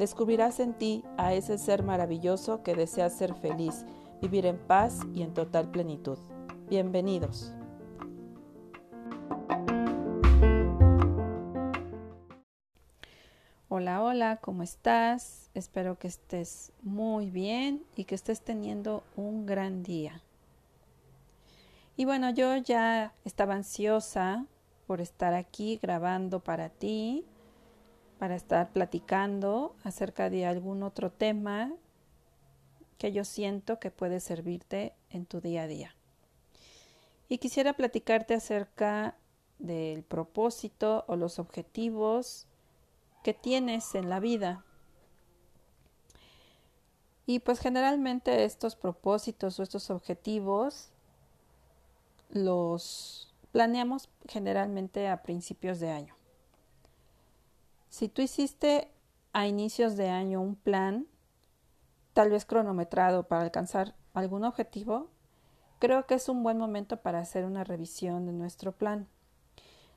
Descubrirás en ti a ese ser maravilloso que desea ser feliz, vivir en paz y en total plenitud. Bienvenidos. Hola, hola, ¿cómo estás? Espero que estés muy bien y que estés teniendo un gran día. Y bueno, yo ya estaba ansiosa por estar aquí grabando para ti para estar platicando acerca de algún otro tema que yo siento que puede servirte en tu día a día. Y quisiera platicarte acerca del propósito o los objetivos que tienes en la vida. Y pues generalmente estos propósitos o estos objetivos los planeamos generalmente a principios de año. Si tú hiciste a inicios de año un plan, tal vez cronometrado para alcanzar algún objetivo, creo que es un buen momento para hacer una revisión de nuestro plan.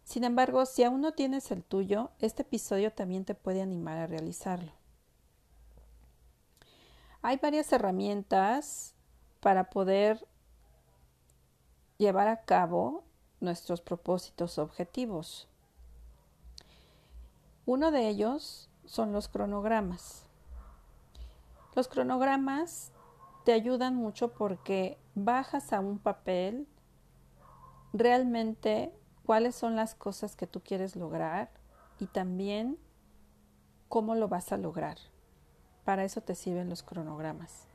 Sin embargo, si aún no tienes el tuyo, este episodio también te puede animar a realizarlo. Hay varias herramientas para poder llevar a cabo nuestros propósitos objetivos. Uno de ellos son los cronogramas. Los cronogramas te ayudan mucho porque bajas a un papel realmente cuáles son las cosas que tú quieres lograr y también cómo lo vas a lograr. Para eso te sirven los cronogramas.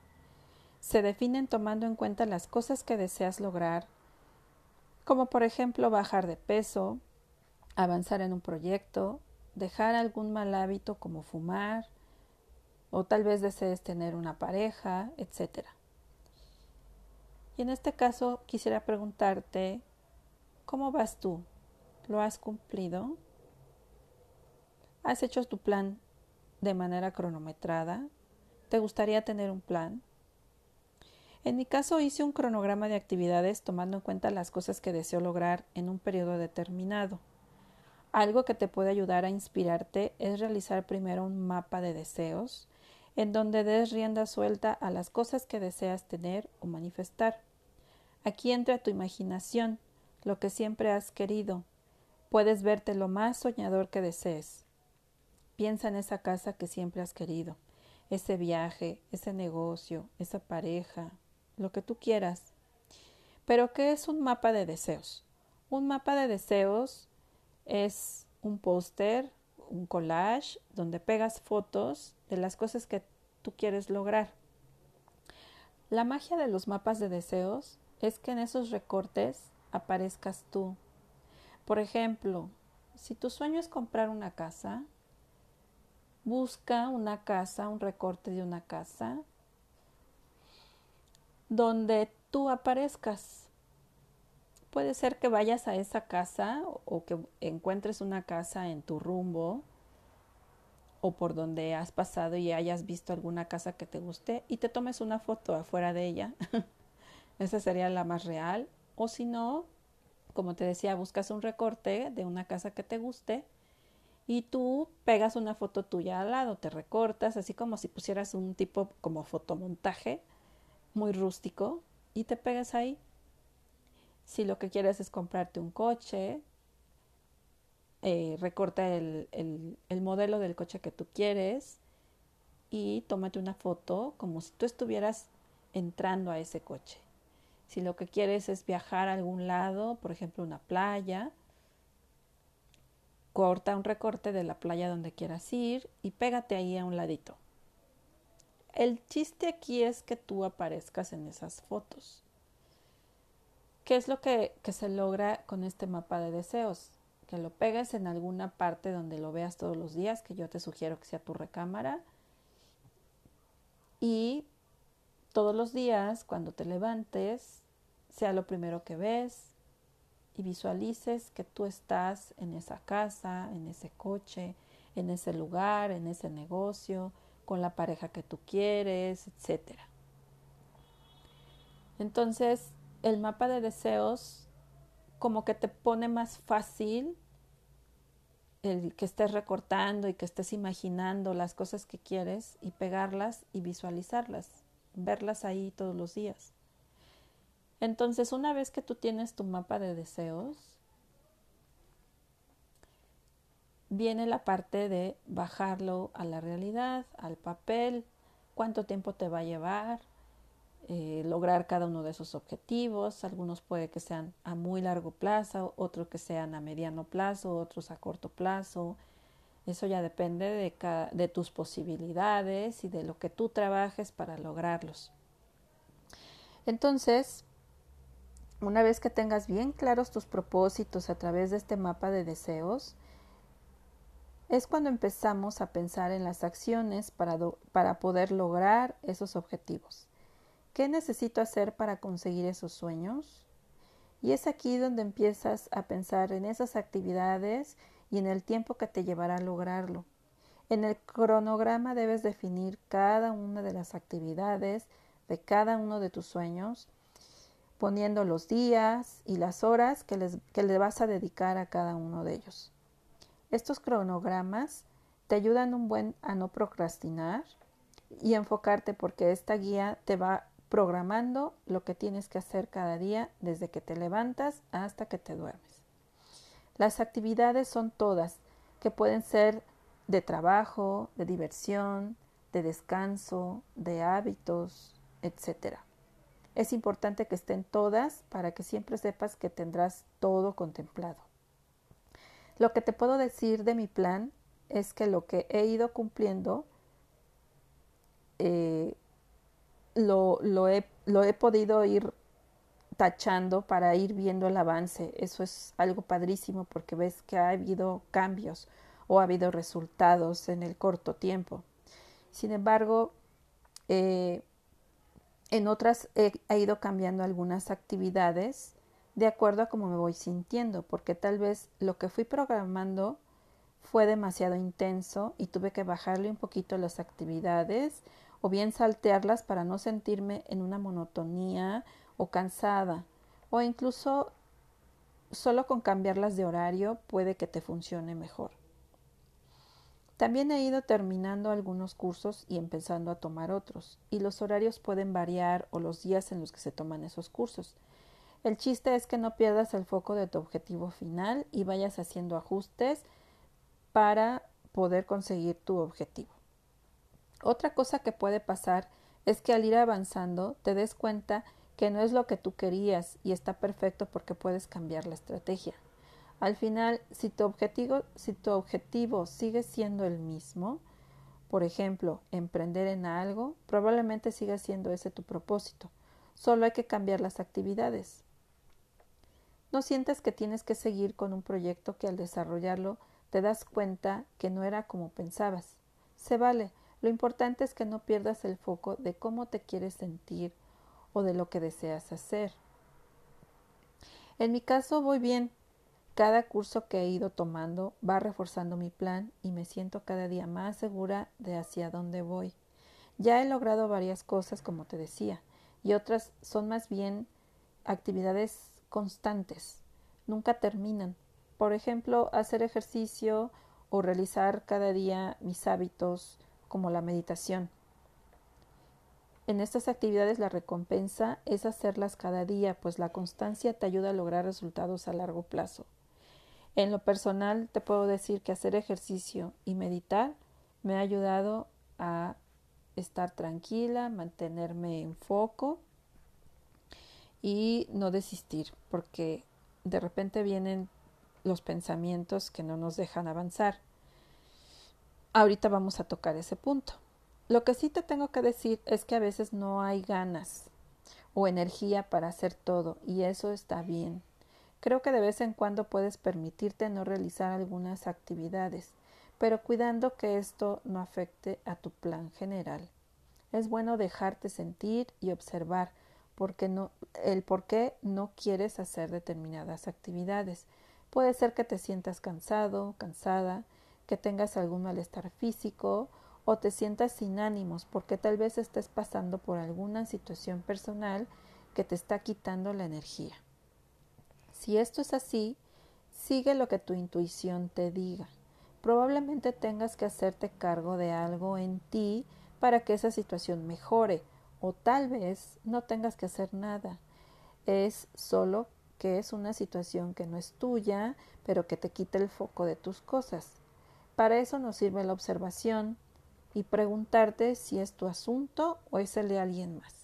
Se definen tomando en cuenta las cosas que deseas lograr, como por ejemplo bajar de peso, avanzar en un proyecto, dejar algún mal hábito como fumar, o tal vez desees tener una pareja, etc. Y en este caso quisiera preguntarte, ¿cómo vas tú? ¿Lo has cumplido? ¿Has hecho tu plan de manera cronometrada? ¿Te gustaría tener un plan? En mi caso hice un cronograma de actividades tomando en cuenta las cosas que deseo lograr en un periodo determinado. Algo que te puede ayudar a inspirarte es realizar primero un mapa de deseos, en donde des rienda suelta a las cosas que deseas tener o manifestar. Aquí entra tu imaginación, lo que siempre has querido. Puedes verte lo más soñador que desees. Piensa en esa casa que siempre has querido, ese viaje, ese negocio, esa pareja, lo que tú quieras. Pero, ¿qué es un mapa de deseos? Un mapa de deseos es un póster, un collage, donde pegas fotos de las cosas que tú quieres lograr. La magia de los mapas de deseos es que en esos recortes aparezcas tú. Por ejemplo, si tu sueño es comprar una casa, busca una casa, un recorte de una casa, donde tú aparezcas. Puede ser que vayas a esa casa o que encuentres una casa en tu rumbo o por donde has pasado y hayas visto alguna casa que te guste y te tomes una foto afuera de ella. Esa sería la más real. O si no, como te decía, buscas un recorte de una casa que te guste y tú pegas una foto tuya al lado, te recortas, así como si pusieras un tipo como fotomontaje muy rústico y te pegas ahí si lo que quieres es comprarte un coche, eh, recorta el, el modelo del coche que tú quieres y tómate una foto como si tú estuvieras entrando a ese coche. Si lo que quieres es viajar a algún lado, por ejemplo una playa, corta un recorte de la playa donde quieras ir y pégate ahí a un ladito. El chiste aquí es que tú aparezcas en esas fotos. ¿Qué es lo que, se logra con este mapa de deseos? Que lo pegues en alguna parte donde lo veas todos los días, que yo te sugiero que sea tu recámara. Y todos los días, cuando te levantes, sea lo primero que ves y visualices que tú estás en esa casa, en ese coche, en ese lugar, en ese negocio, con la pareja que tú quieres, etc. Entonces, el mapa de deseos como que te pone más fácil el que estés recortando y que estés imaginando las cosas que quieres y pegarlas y visualizarlas, verlas ahí todos los días. Entonces, una vez que tú tienes tu mapa de deseos, viene la parte de bajarlo a la realidad, al papel, cuánto tiempo te va a llevar, eh, lograr cada uno de esos objetivos. Algunos puede que sean a muy largo plazo, otros que sean a mediano plazo, otros a corto plazo. Eso ya depende de, de tus posibilidades y de lo que tú trabajes para lograrlos. Entonces, una vez que tengas bien claros tus propósitos a través de este mapa de deseos, es cuando empezamos a pensar en las acciones para, para poder lograr esos objetivos. ¿Qué necesito hacer para conseguir esos sueños? Y es aquí donde empiezas a pensar en esas actividades y en el tiempo que te llevará a lograrlo. En el cronograma debes definir cada una de las actividades de cada uno de tus sueños, poniendo los días y las horas que, les, que le vas a dedicar a cada uno de ellos. Estos cronogramas te ayudan un buen a no procrastinar y enfocarte porque esta guía te va programando lo que tienes que hacer cada día desde que te levantas hasta que te duermes. Las actividades son todas, que pueden ser de trabajo, de diversión, de descanso, de hábitos, etc. Es importante que estén todas para que siempre sepas que tendrás todo contemplado. Lo que te puedo decir de mi plan es que lo que he ido cumpliendo eh, lo, he, lo he podido ir tachando para ir viendo el avance. Eso es algo padrísimo porque ves que ha habido cambios o ha habido resultados en el corto tiempo. Sin embargo, eh, en otras he, he, ido cambiando algunas actividades de acuerdo a cómo me voy sintiendo, porque tal vez lo que fui programando fue demasiado intenso y tuve que bajarle un poquito las actividades o bien saltearlas para no sentirme en una monotonía o cansada, o incluso solo con cambiarlas de horario puede que te funcione mejor. También he ido terminando algunos cursos y empezando a tomar otros, y los horarios pueden variar o los días en los que se toman esos cursos. El chiste es que no pierdas el foco de tu objetivo final y vayas haciendo ajustes para poder conseguir tu objetivo. Otra cosa que puede pasar es que al ir avanzando te des cuenta que no es lo que tú querías y está perfecto porque puedes cambiar la estrategia. Al final, si tu objetivo, sigue siendo el mismo, por ejemplo, emprender en algo, probablemente siga siendo ese tu propósito. Solo hay que cambiar las actividades. No sientes que tienes que seguir con un proyecto que al desarrollarlo te das cuenta que no era como pensabas. Se vale. Lo importante es que no pierdas el foco de cómo te quieres sentir o de lo que deseas hacer. En mi caso voy bien. Cada curso que he ido tomando va reforzando mi plan y me siento cada día más segura de hacia dónde voy. Ya he logrado varias cosas, como te decía, y otras son más bien actividades constantes, nunca terminan. Por ejemplo, hacer ejercicio o realizar cada día mis hábitos como la meditación. En estas actividades la recompensa es hacerlas cada día, pues la constancia te ayuda a lograr resultados a largo plazo. En lo personal te puedo decir que hacer ejercicio y meditar me ha ayudado a estar tranquila, mantenerme en foco y no desistir, porque de repente vienen los pensamientos que no nos dejan avanzar. Ahorita vamos a tocar ese punto. Lo que sí te tengo que decir es que a veces no hay ganas o energía para hacer todo y eso está bien. Creo que de vez en cuando puedes permitirte no realizar algunas actividades, pero cuidando que esto no afecte a tu plan general. Es bueno dejarte sentir y observar porque no, el por qué no quieres hacer determinadas actividades. Puede ser que te sientas cansado, cansada, que tengas algún malestar físico o te sientas sin ánimos porque tal vez estés pasando por alguna situación personal que te está quitando la energía. Si esto es así, sigue lo que tu intuición te diga. Probablemente tengas que hacerte cargo de algo en ti para que esa situación mejore o tal vez no tengas que hacer nada. Es solo que es una situación que no es tuya, pero que te quita el foco de tus cosas. Para eso nos sirve la observación y preguntarte si es tu asunto o es el de alguien más,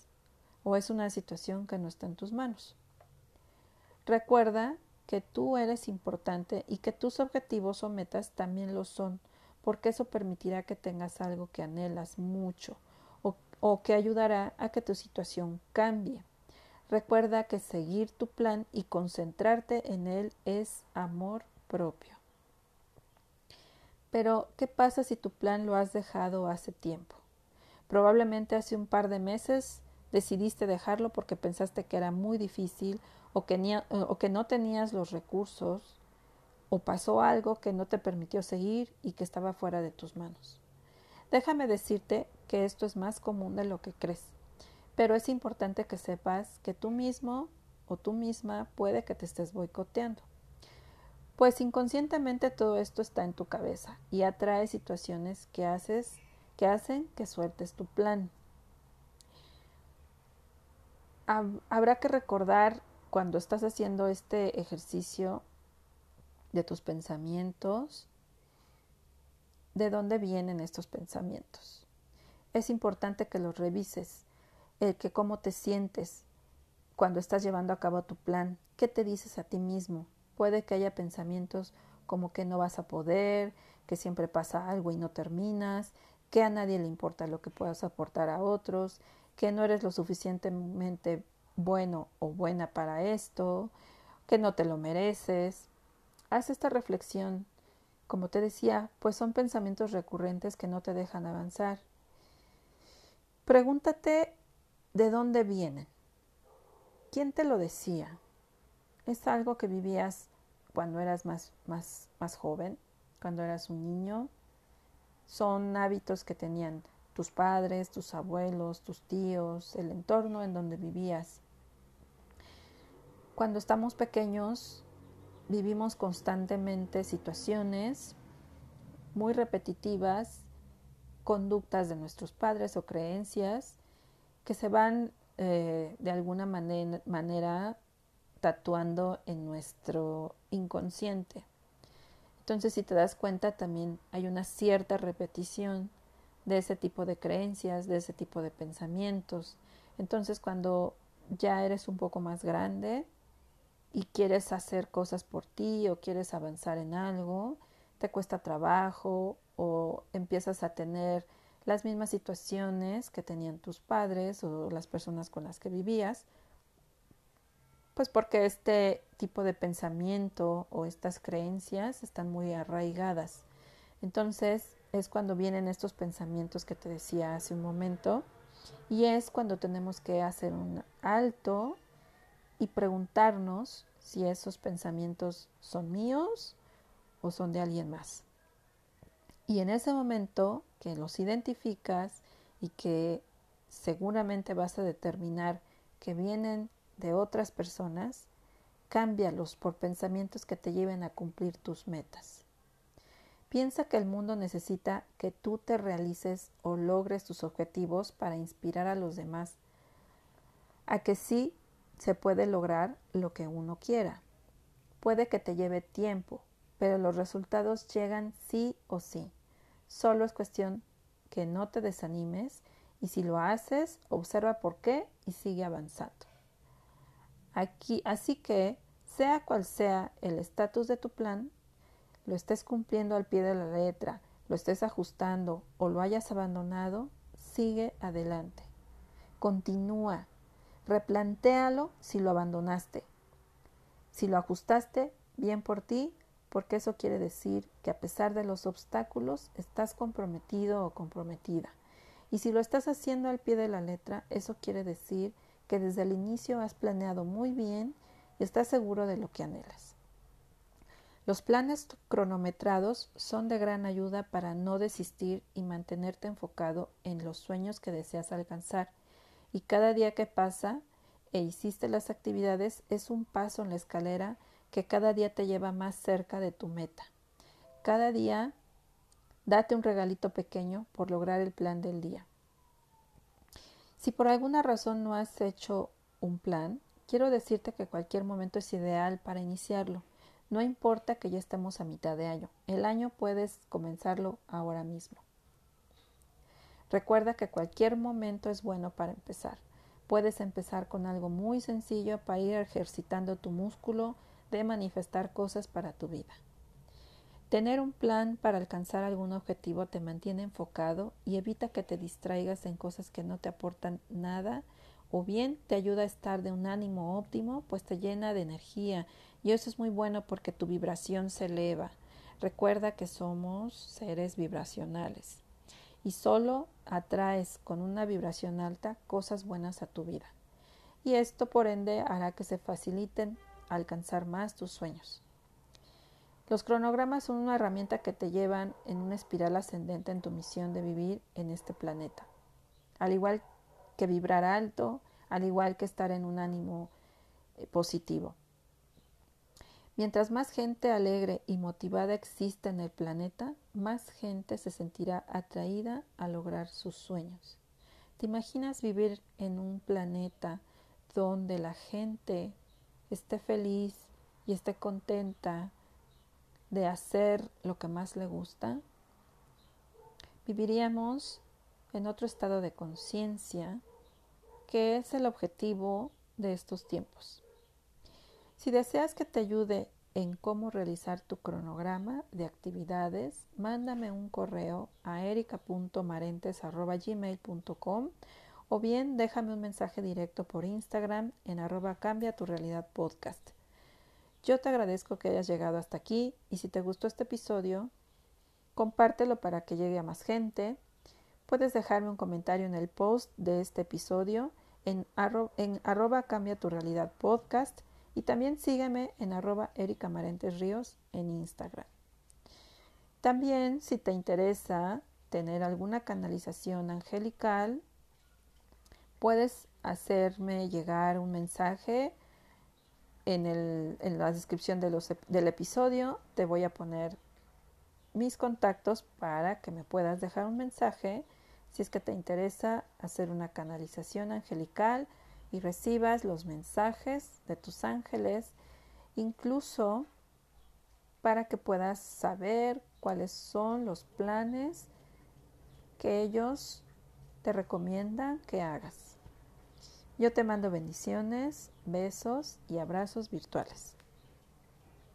o es una situación que no está en tus manos. Recuerda que tú eres importante y que tus objetivos o metas también lo son, porque eso permitirá que tengas algo que anhelas mucho o, o, que ayudará a que tu situación cambie. Recuerda que seguir tu plan y concentrarte en él es amor propio. Pero, ¿qué pasa si tu plan lo has dejado hace tiempo? Probablemente hace un par de meses decidiste dejarlo porque pensaste que era muy difícil o que, o que no tenías los recursos o pasó algo que no te permitió seguir y que estaba fuera de tus manos. Déjame decirte que esto es más común de lo que crees, pero es importante que sepas que tú mismo o tú misma puede que te estés boicoteando. Pues inconscientemente todo esto está en tu cabeza y atrae situaciones que haces que hacen que sueltes tu plan. Habrá que recordar cuando estás haciendo este ejercicio de tus pensamientos, de dónde vienen estos pensamientos. Es importante que los revises, que cómo te sientes cuando estás llevando a cabo tu plan, qué te dices a ti mismo. Puede que haya pensamientos como que no vas a poder, que siempre pasa algo y no terminas, que a nadie le importa lo que puedas aportar a otros, que no eres lo suficientemente bueno o buena para esto, que no te lo mereces. Haz esta reflexión. Como te decía, pues son pensamientos recurrentes que no te dejan avanzar. Pregúntate de dónde vienen. ¿Quién te lo decía? ¿Es algo que vivías cuando eras más, más, más joven, cuando eras un niño? ¿Son hábitos que tenían tus padres, tus abuelos, tus tíos, el entorno en donde vivías? Cuando estamos pequeños vivimos constantemente situaciones muy repetitivas, conductas de nuestros padres o creencias que se van eh, de alguna manera tatuando en nuestro inconsciente. Entonces, si te das cuenta, también hay una cierta repetición de ese tipo de creencias, de ese tipo de pensamientos. Entonces, cuando ya eres un poco más grande, y quieres hacer cosas por ti o quieres avanzar en algo, te cuesta trabajo o empiezas a tener las mismas situaciones que tenían tus padres o las personas con las que vivías, pues porque este tipo de pensamiento o estas creencias están muy arraigadas. Entonces es cuando vienen estos pensamientos que te decía hace un momento y es cuando tenemos que hacer un alto y preguntarnos si esos pensamientos son míos o son de alguien más. Y en ese momento que los identificas y que seguramente vas a determinar que vienen de otras personas, cámbialos por pensamientos que te lleven a cumplir tus metas. Piensa que el mundo necesita que tú te realices o logres tus objetivos para inspirar a los demás a que sí se puede lograr lo que uno quiera. Puede que te lleve tiempo, pero los resultados llegan sí o sí. Solo es cuestión que no te desanimes Y si lo haces, observa por qué y sigue avanzando. Aquí, así que, sea cual sea el estatus de tu plan, lo estés cumpliendo al pie de la letra, lo estés ajustando o lo hayas abandonado, sigue adelante. Continúa. Replantéalo si lo abandonaste. Si lo ajustaste, bien por ti, porque eso quiere decir que a pesar de los obstáculos estás comprometido o comprometida. Y si lo estás haciendo al pie de la letra, eso quiere decir que desde el inicio has planeado muy bien y estás seguro de lo que anhelas. Los planes cronometrados son de gran ayuda para no desistir y mantenerte enfocado en los sueños que deseas alcanzar. Y cada día que pasa e hiciste las actividades es un paso en la escalera que cada día te lleva más cerca de tu meta. Cada día date un regalito pequeño por lograr el plan del día. Si por alguna razón no has hecho un plan, quiero decirte que cualquier momento es ideal para iniciarlo. No importa que ya estemos a mitad de año, el año puedes comenzarlo ahora mismo. Recuerda que cualquier momento es bueno para empezar. Puedes empezar con algo muy sencillo para ir ejercitando tu músculo de manifestar cosas para tu vida. Tener un plan para alcanzar algún objetivo te mantiene enfocado y evita que te distraigas en cosas que no te aportan nada o bien te ayuda a estar de un ánimo óptimo, pues te llena de energía y eso es muy bueno porque tu vibración se eleva. Recuerda que somos seres vibracionales y solo atraes con una vibración alta cosas buenas a tu vida. Y esto por ende hará que se faciliten alcanzar más tus sueños. Los cronogramas son una herramienta que te llevan en una espiral ascendente en tu misión de vivir en este planeta. Al igual que vibrar alto, al igual que estar en un ánimo eh, positivo. Mientras más gente alegre y motivada exista en el planeta, más gente se sentirá atraída a lograr sus sueños. ¿Te imaginas vivir en un planeta donde la gente esté feliz y esté contenta de hacer lo que más le gusta? Viviríamos en otro estado de conciencia que es el objetivo de estos tiempos. Si deseas que te ayude en cómo realizar tu cronograma de actividades, mándame un correo a erica.marentes.gmail.com o bien déjame un mensaje directo por Instagram en arroba cambia tu realidad podcast. Yo te agradezco que hayas llegado hasta aquí y si te gustó este episodio, compártelo para que llegue a más gente. Puedes dejarme un comentario en el post de este episodio en, en arroba cambia tu realidad podcast y también sígueme en arroba Erika Ríos en Instagram. También si te interesa tener alguna canalización angelical, puedes hacerme llegar un mensaje en, la descripción del episodio. Te voy a poner mis contactos para que me puedas dejar un mensaje si es que te interesa hacer una canalización angelical y recibas los mensajes de tus ángeles, incluso para que puedas saber cuáles son los planes que ellos te recomiendan que hagas. Yo te mando bendiciones, besos y abrazos virtuales.